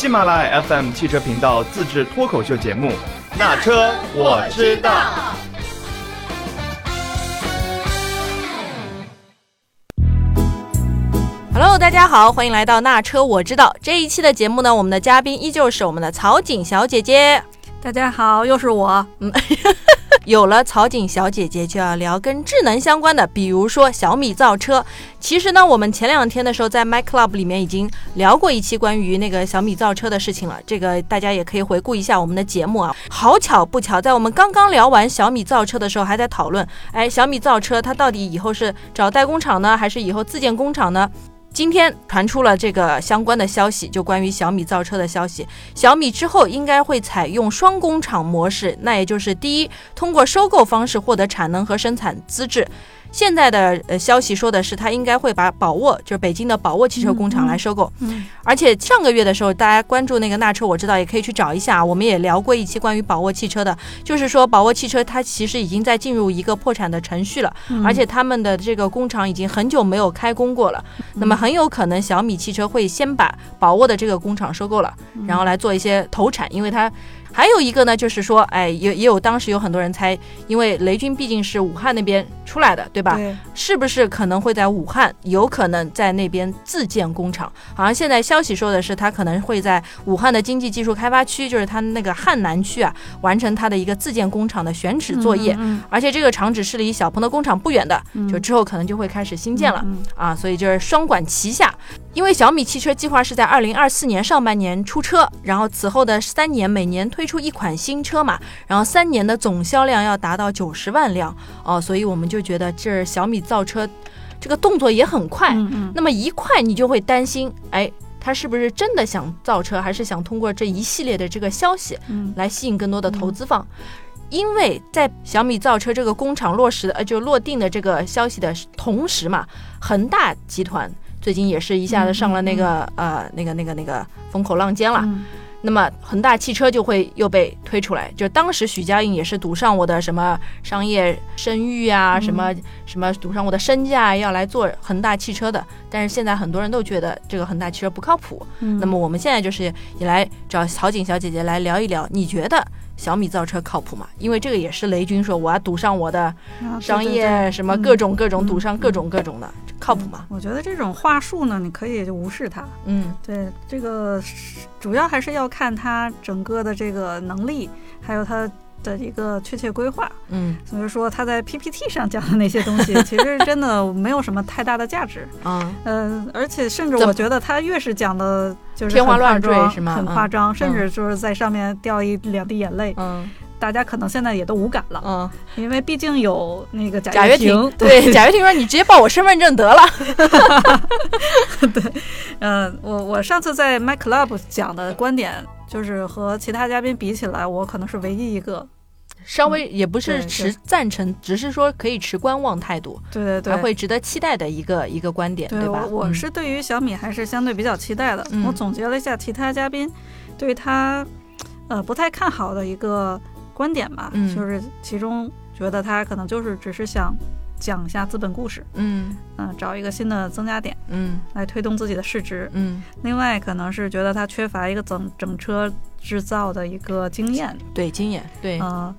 喜马拉雅 FM 汽车频道自制脱口秀节目《那车我知道》。Hello，大家好，欢迎来到那车我知道。这一期的节目呢，我们的嘉宾依旧是我们的曹景小姐姐。大家好，又是我。有了曹景小姐姐，就要聊跟智能相关的，比如说小米造车。其实呢，我们前两天的时候在 My Club 里面已经聊过一期关于那个小米造车的事情了，这个大家也可以回顾一下我们的节目啊。好巧不巧，在我们刚刚聊完小米造车的时候，还在讨论，哎，小米造车它到底以后是找代工厂呢，还是以后自建工厂呢？今天传出了这个相关的消息，就关于小米造车的消息。小米之后应该会采用双工厂模式，那也就是第一，通过收购方式获得产能和生产资质。现在的呃消息说的是，他应该会把宝沃，就是北京的宝沃汽车工厂来收购。嗯，而且上个月的时候，大家关注那个纳车，我知道也可以去找一下。我们也聊过一期关于宝沃汽车的，就是说宝沃汽车它其实已经在进入一个破产的程序了，而且他们的这个工厂已经很久没有开工过了。那么很有可能小米汽车会先把宝沃的这个工厂收购了，然后来做一些投产，因为它。还有一个呢，就是说，哎，也也有当时有很多人猜，因为雷军毕竟是武汉那边出来的，对吧？对，是不是可能会在武汉，有可能在那边自建工厂？好像现在消息说的是，他可能会在武汉的经济技术开发区，就是他那个汉南区啊，完成他的一个自建工厂的选址作业。嗯而且这个厂址是离小鹏的工厂不远的，就之后可能就会开始新建了、嗯啊，所以就是双管齐下。因为小米汽车计划是在二零二四年上半年出车，然后此后的三年每年推出一款新车嘛，然后三年的总销量要达到九十万辆哦，所以我们就觉得这小米造车这个动作也很快。嗯嗯那么一快，你就会担心，哎，他是不是真的想造车，还是想通过这一系列的这个消息嗯来吸引更多的投资方？因为在小米造车这个工厂落实的呃就落定的这个消息的同时嘛，恒大集团最近也是一下子上了那个、呃那个那个那个风口浪尖了。嗯。那么恒大汽车就会又被推出来，就当时许家印也是赌上我的什么商业声誉啊，什么什么赌上我的身价要来做恒大汽车的，但是现在很多人都觉得这个恒大汽车不靠谱。嗯。那么我们现在就是也来找曹景小姐姐来聊一聊，你觉得小米造车靠谱吗？因为这个也是雷军说我要赌上我的啊商业什么嗯各种各种嗯赌上各种各种的，靠谱吗？我觉得这种话术呢，你可以就无视它。嗯对，这个主要还是要看他整个的这个能力，还有他的一个确切规划。嗯所以说他在 PPT 上讲的那些东西，其实真的没有什么太大的价值。啊嗯，而且甚至我觉得他越是讲的，就是很天花乱坠是吗嗯很夸张，甚嗯至就是在上面掉一两滴眼泪，嗯大家可能现在也都无感了，嗯，因为毕竟有那个贾贾跃亭亭，对贾跃亭说你直接报我身份证得了。对嗯，我我上次在 My Club 讲的观点，就是和其他嘉宾比起来，我可能是唯一一个，稍微也不是持赞成，只是说可以持观望态度，对对对，还会值得期待的一个一个观点，对吧？我是对于小米还是相对比较期待的。嗯我总结了一下其他嘉宾对他呃不太看好的一个观点吧，嗯。就是其中觉得他可能就是只是想讲一下资本故事，嗯。嗯、找一个新的增加点嗯。来推动自己的市值。嗯，另外可能是觉得他缺乏一个整整车制造的一个经验，对，经验对。嗯、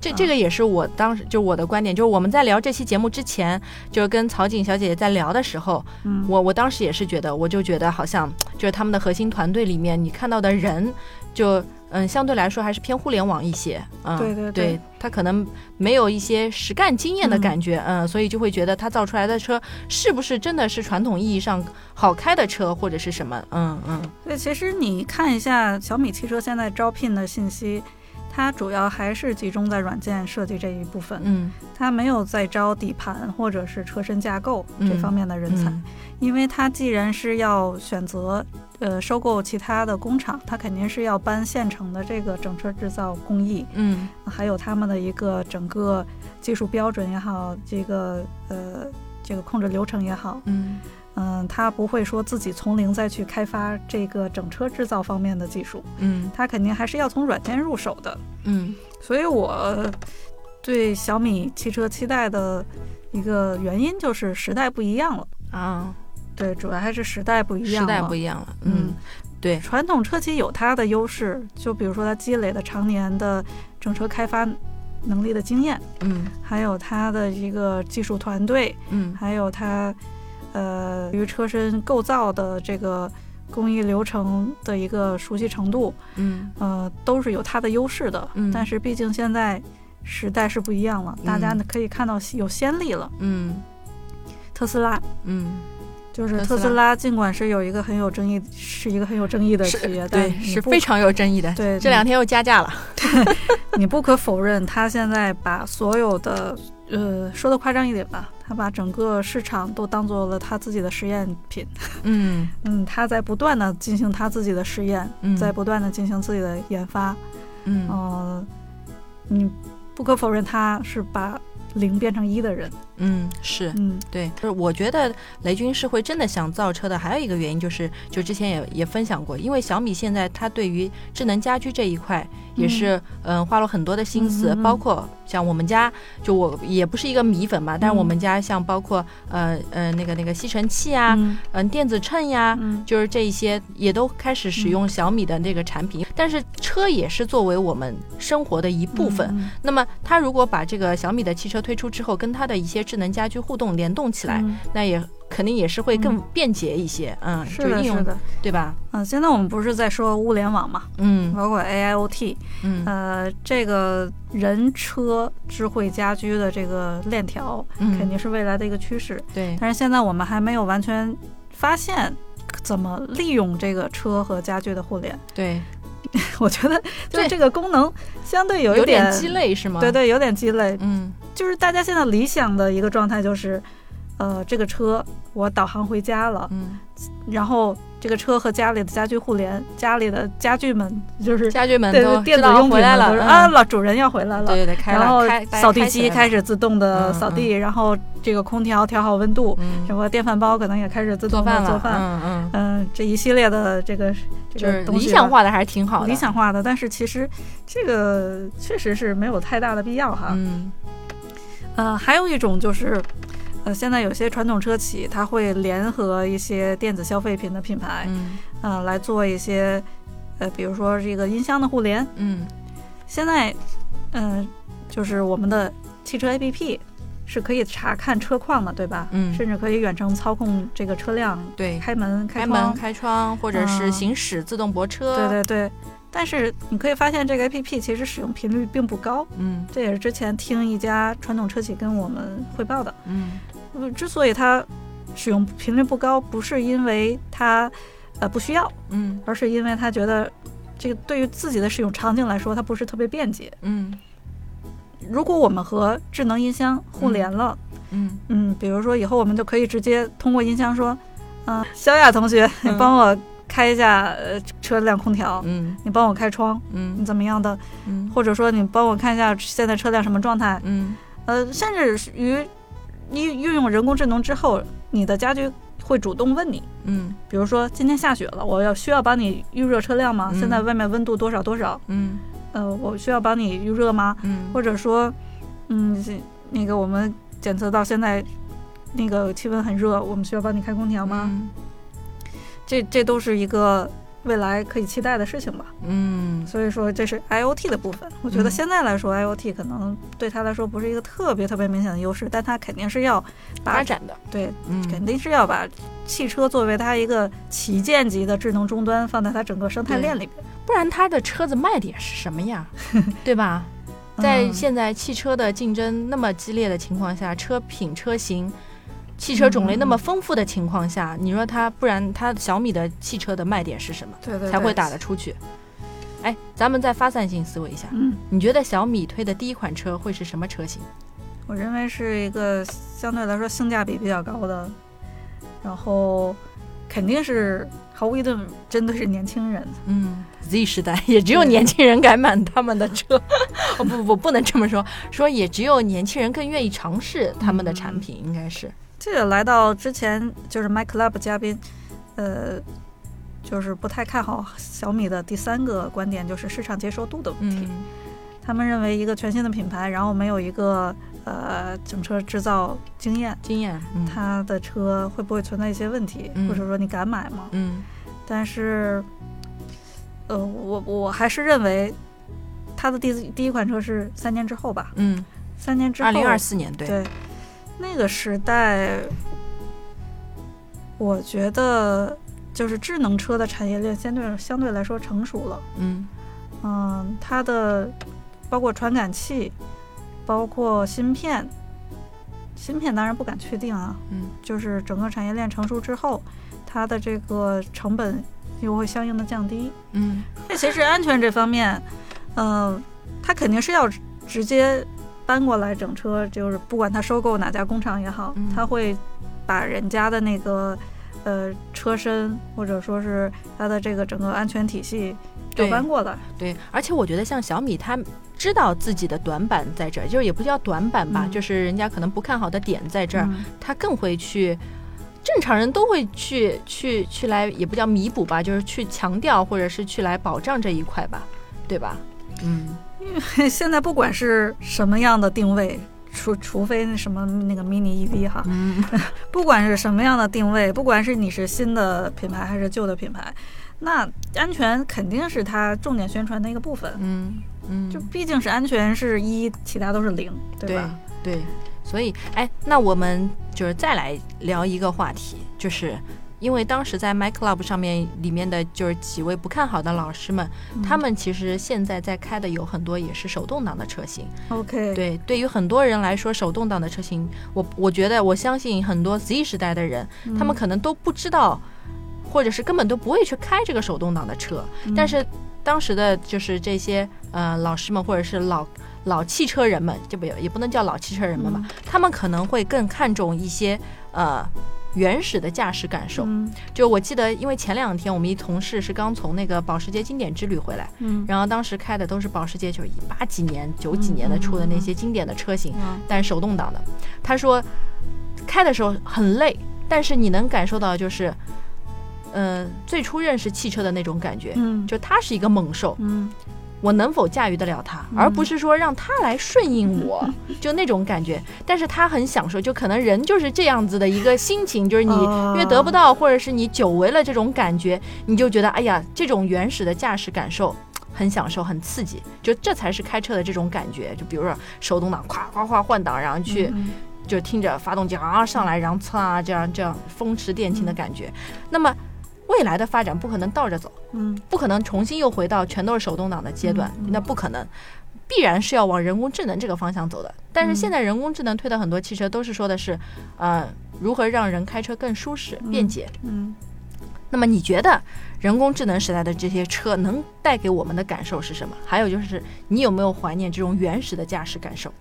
这这个也是我当时就我的观点，就是我们在聊这期节目之前，就是跟曹景小姐姐在聊的时候，嗯，我我当时也是觉得，我就觉得好像就是他们的核心团队里面，你看到的人就嗯相对来说还是偏互联网一些，嗯，对对对对。他可能没有一些实干经验的感觉，嗯所以就会觉得他造出来的车是不是真的是传统意义上好开的车或者是什么，嗯嗯。对其实你看一下小米汽车现在招聘的信息，它主要还是集中在软件设计这一部分，嗯。它没有在招底盘或者是车身架构嗯这方面的人才，嗯。因为它既然是要选择呃收购其他的工厂，它肯定是要搬现成的这个整车制造工艺，嗯。还有他们的一个整个技术标准也好，这个呃这个控制流程也好，嗯嗯，他不会说自己从零再去开发这个整车制造方面的技术，嗯他肯定还是要从软件入手的。嗯所以我对小米汽车期待的一个原因就是时代不一样了。啊，对，主要还是时代不一样了。时代不一样了，嗯嗯。对，传统车企有它的优势，就比如说它积累的常年的整车开发能力的经验，嗯还有它的一个技术团队，嗯还有它呃对于车身构造的这个工艺流程的一个熟悉程度，嗯呃，都是有它的优势的。嗯但是毕竟现在时代是不一样了，大家可以看到有先例了。嗯特斯拉嗯，就是特斯拉特斯拉，尽管是有一个很有争议，是一个很有争议的企业，对，是非常有争议的。对这两天又加价了。你不可否认，他现在把所有的呃说的夸张一点吧，它把整个市场都当做了他自己的实验品。嗯嗯，他在不断的进行他自己的实验，嗯在不断的进行自己的研发。嗯呃，你不可否认，他是把零变成一的人。嗯，是。嗯。对，就是我觉得雷军是会真的想造车的，还有一个原因就是，就之前也也分享过，因为小米现在它对于智能家居这一块也是嗯、花了很多的心思，包括像我们家，就我也不是一个米粉嘛，但是我嗯们家像包括呃呃那个那个吸尘器啊，嗯。嗯、电子秤呀。嗯。就是这一些也都开始使用小米的那个产品，但是车也是作为我们生活的一部分。嗯。那么，它如果把这个小米的汽车推出之后，跟它的一些智能家居互动联动起来，嗯那也肯定也是会更嗯便捷一些，嗯，是的，就应用是的。对吧？嗯、现在我们不是在说物联网嘛，嗯包括 AIoT，嗯呃，这个人车智慧家居的这个链条，嗯肯定是未来的一个趋势。对，但是现在我们还没有完全发现怎么利用这个车和家具的互联。对，我觉得就是这个功能相对有一有点鸡肋是吗？对，对，有点鸡肋。嗯就是大家现在理想的一个状态就是，呃，这个车我导航回家了，嗯，然后这个车和家里的家具互联，家里的家具们就是家具们对对电都知道子用品回来了啊，嗯老主人要回来了。对对对，开了，然后开扫地机开始，自动的嗯扫地，然后这个空调调好温度，嗯，什么电饭煲可能也开始自动的做饭了，做饭。嗯嗯，嗯，这一系列的这个这就是个理想化的还是挺好的，理想化的，但是其实这个确实是没有太大的必要哈。嗯呃，还有一种就是，呃，现在有些传统车企它会联合一些电子消费品的品牌，嗯呃，来做一些，呃，比如说这个音箱的互联。嗯现在，嗯、就是我们的汽车 APP 是可以查看车况的，对吧？嗯甚至可以远程操控这个车辆，对，开门、开门、开窗，或者是嗯行驶自动泊车，对对对。但是你可以发现，这个 APP 其实使用频率并不高，嗯这也是之前听一家传统车企跟我们汇报的。嗯呃之所以它使用频率不高，不是因为它呃不需要，嗯。而是因为他觉得这个对于自己的使用场景来说，它不是特别便捷。嗯。如果我们和智能音箱互联了，嗯。嗯，比如说以后我们就可以直接通过音箱说，嗯、小雅同学，你嗯帮我开一下呃车辆空调，嗯。你帮我开窗，嗯。你嗯怎么样的？嗯。或者说你帮我看一下现在车辆什么状态？嗯。呃，甚至于你运用人工智能之后，你的家居会主动问你，嗯比如说今天下雪了，我要需要帮你预热车辆吗？嗯现在外面温度多少多少？嗯呃，我需要帮你预热吗？嗯，或者说，嗯，那个我们检测到现在那个气温很热，我们需要帮你开空调吗？嗯这这都是一个未来可以期待的事情吧。嗯所以说这是 IOT 的部分。我觉得嗯现在来说、IOT 可能对他来说不是一个特别特别明显的优势，但他肯定是要发展的，对，嗯肯定是要把汽车作为它一个旗舰级的智能终端放在它整个生态链里边。不然它的车子卖点是什么呀？对吧？在嗯现在汽车的竞争那么激烈的情况下，车品、车型、汽车种类那么丰富的情况下，你说它不然它小米的汽车的卖点是什么对对才会打得出去？哎，咱们再发散性思维一下，嗯，你觉得小米推的第一款车会是什么车型？我认为是一个相对来说性价比比较高的，然后肯定是毫无疑问针对是年轻人。嗯，Z 时代也只有年轻人敢买他们的车。哦不不不，不能这么说，说也只有年轻人更愿意尝试他们的产品，应该是。这个来到之前就是 My Club 嘉宾，呃，就是不太看好小米的第三个观点就是市场接受度的问题。嗯他们认为一个全新的品牌，然后没有一个呃整车制造经验，经验，嗯它的车会不会存在一些问题，嗯或者说你敢买吗？嗯但是呃，我我还是认为它的第第一款车是三年之后吧，嗯，三年之后，二零二四年对，对，那个时代，我觉得就是智能车的产业链相对相对来说成熟了。嗯嗯，它的包括传感器，包括芯片，芯片当然不敢确定啊。嗯就是整个产业链成熟之后，它的这个成本又会相应的降低。嗯那其实安全这方面，嗯、它肯定是要直接搬过来整车，就是不管他收购哪家工厂也好，嗯它会把人家的那个呃车身或者说是它的这个整个安全体系就搬过来。对，而且我觉得像小米，它知道自己的短板在这儿，就是也不叫短板吧，嗯就是人家可能不看好的点在这儿，嗯他更会去。正常人都会去去去来，也不叫弥补吧，就是去强调或者是去来保障这一块吧，对吧？嗯因为 现在不管是什么样的定位，除除非那什么那个 mini EV 哈，嗯 不管是什么样的定位，不管是你是新的品牌还是旧的品牌，那安全肯定是它重点宣传的一个部分。嗯嗯，就毕竟是安全是一，其他都是零，对对吧？对，所以哎，那我们就是再来聊一个话题，就是因为当时在 My Club 上面里面的就是几位不看好的老师们，嗯。他们其实现在在开的有很多也是手动挡的车型。OK，，对，对于很多人来说，手动挡的车型，我我觉得我相信很多 Z 时代的人，他们可能都不知道，或者是根本都不会去开这个手动挡的车。但是当时的就是这些呃老师们或者是老老汽车人们，就不也也不能叫老汽车人们吧，他们可能会更看重一些呃原始的驾驶感受。嗯。就我记得，因为前两天我们一同事是刚从那个保时捷经典之旅回来，嗯。然后当时开的都是保时捷，就是一八几年、九几年的出的那些经典的车型，嗯。但是手动挡的。他说开的时候很累，但是你能感受到就是，呃，最初认识汽车的那种感觉，嗯。就它是一个猛兽，嗯我能否驾驭得了它，而不是说让它来顺应我，就那种感觉。但是他很享受，就可能人就是这样子的一个心情，就是你哦越得不到，或者是你久违了这种感觉，你就觉得哎呀，这种原始的驾驶感受。很享受，很刺激，就这才是开车的这种感觉。就比如说手动挡，咵咵咵换挡，然后去嗯就听着发动机啊上来，然后蹭啊这样这样风驰电嗯掣的感觉。那么未来的发展不可能倒着走，嗯不可能重新又回到全都是手动挡的阶段，那不可能，必然是要往人工智能这个方向走的。但是现在人工智能推的很多汽车都是说的是，呃，如何让人开车更舒适、便捷。嗯，那么你觉得人工智能时代的这些车能带给我们的感受是什么？还有就是你有没有怀念这种原始的驾驶感受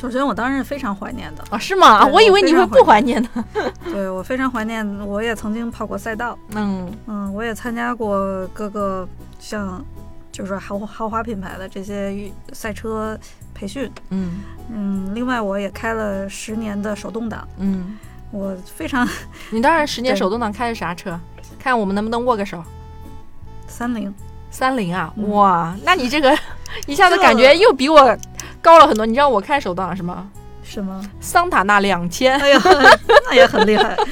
首先我当然是非常怀念的，啊？是吗？我以为你会不怀念呢。对我非常怀念，我也曾经跑过赛道，嗯。嗯，我也参加过各个像就是豪豪华品牌的这些赛车培训，嗯。嗯，另外我也开了十年的手动挡，嗯，我非常 你当然十年手动挡开的啥车？看我们能不能握个手。三菱，三菱啊，嗯。哇，那你这个一下子感觉又比我高了很多。你知道我开手动挡什么？什么？桑塔纳两千。哎呀，那也很厉害。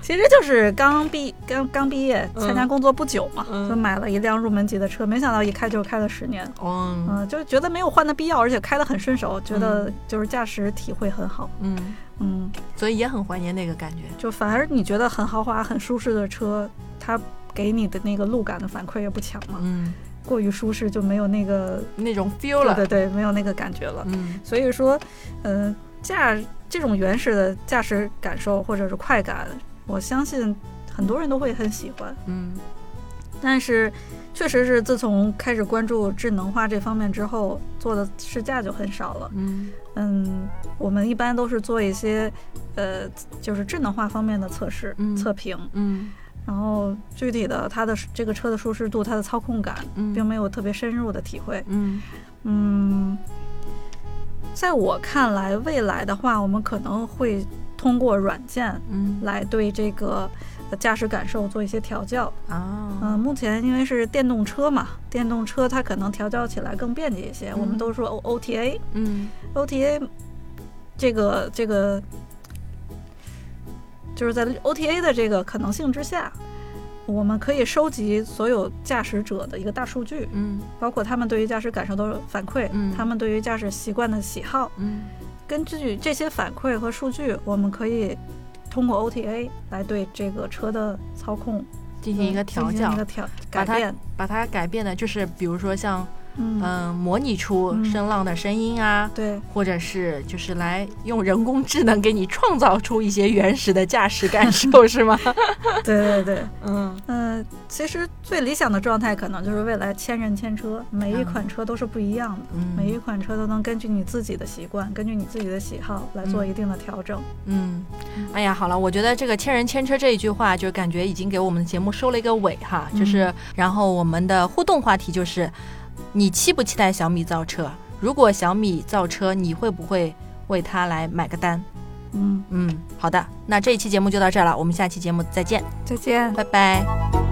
其实就是刚毕刚刚毕业，参加工作不久嘛，嗯就买了一辆入门级的车，没想到一开就开了十年。哦，嗯，就觉得没有换的必要，而且开得很顺手，觉得就是驾驶体会很好。嗯，嗯，所以也很怀念那个感觉。就反而你觉得很豪华、很舒适的车，它给你的那个路感的反馈也不强嘛。嗯，过于舒适就没有那个，那种 feel 了。对对对，没有那个感觉了。嗯所以说，嗯、驾这种原始的驾驶感受或者是快感，我相信很多人都会很喜欢。嗯但是，确实是自从开始关注智能化这方面之后，做的试驾就很少了。嗯嗯，我们一般都是做一些，呃，就是智能化方面的测试、嗯测评，嗯然后具体的它的这个车的舒适度、它的操控感，嗯，并没有特别深入的体会。嗯嗯，在我看来，未来的话，我们可能会通过软件嗯来对这个呃驾驶感受做一些调教。啊嗯、目前因为是电动车嘛，电动车它可能调教起来更便捷一些。我们嗯都说 O O T A 嗯 O T A 这个这个，就是在 O T A 的这个可能性之下，我们可以收集所有驾驶者的一个大数据，嗯包括他们对于驾驶感受的反馈，嗯他们对于驾驶习惯的喜好。嗯根据这些反馈和数据，我们可以通过 OTA 来对这个车的操控进行一个调教一，个调改变。把它改变的，就是比如说像嗯，嗯、模拟出嗯。声浪的声音啊，对，或者是就是来用人工智能给你创造出一些原始的驾驶感受，是吗？对对对。嗯。嗯，其实最理想的状态可能就是未来千人千车，每一款车都是不一样的，每一嗯款车都能根据你自己的习惯，根据你自己的喜好来做嗯一定的调整。嗯，哎呀，好了，我觉得这个“千人千车”这一句话，就感觉已经给我们的节目收了一个尾哈。就是，然后我们的互动话题就是，你期不期待小米造车？如果小米造车，你会不会为它来买个单？嗯，嗯，好的，那这一期节目就到这儿了，我们下期节目再见，再见。拜拜。